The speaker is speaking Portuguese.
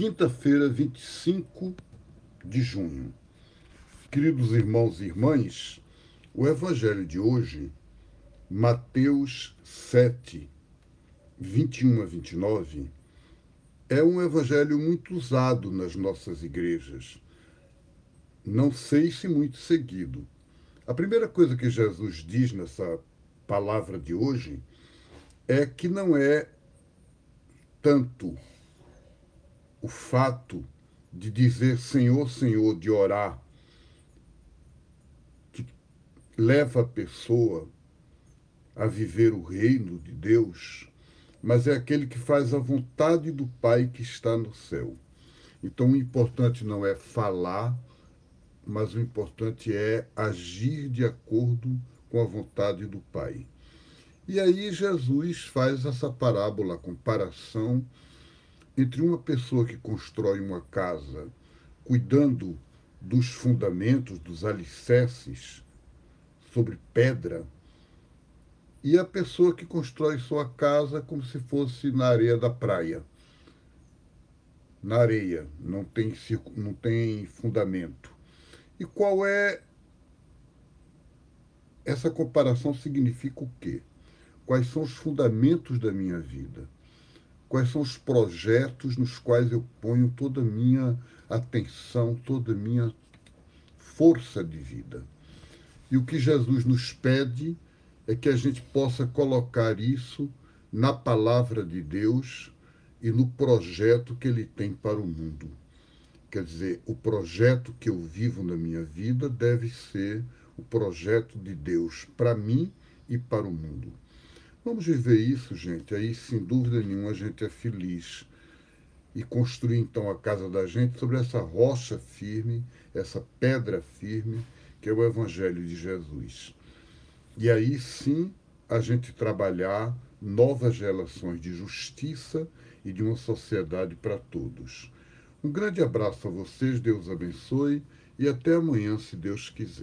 quinta-feira, 25 de junho. Queridos irmãos e irmãs, o evangelho de hoje, Mateus 7, 21 a 29, é um evangelho muito usado nas nossas igrejas. Não sei se muito seguido. A primeira coisa que Jesus diz nessa palavra de hoje é que não é tanto o fato de dizer Senhor, Senhor, de orar, que leva a pessoa a viver o reino de Deus, mas é aquele que faz a vontade do Pai que está no céu. Então o importante não é falar, mas o importante é agir de acordo com a vontade do Pai. E aí Jesus faz essa parábola, comparação entre uma pessoa que constrói uma casa cuidando dos fundamentos, dos alicerces sobre pedra, e a pessoa que constrói sua casa como se fosse na areia da praia. Na areia, não tem, não tem fundamento. E qual é. Essa comparação significa o quê? Quais são os fundamentos da minha vida? Quais são os projetos nos quais eu ponho toda a minha atenção, toda a minha força de vida. E o que Jesus nos pede é que a gente possa colocar isso na palavra de Deus e no projeto que ele tem para o mundo. Quer dizer, o projeto que eu vivo na minha vida deve ser o projeto de Deus para mim e para o mundo. Vamos viver isso, gente. Aí, sem dúvida nenhuma, a gente é feliz. E construir, então, a casa da gente sobre essa rocha firme, essa pedra firme, que é o Evangelho de Jesus. E aí sim a gente trabalhar novas relações de justiça e de uma sociedade para todos. Um grande abraço a vocês, Deus abençoe e até amanhã, se Deus quiser.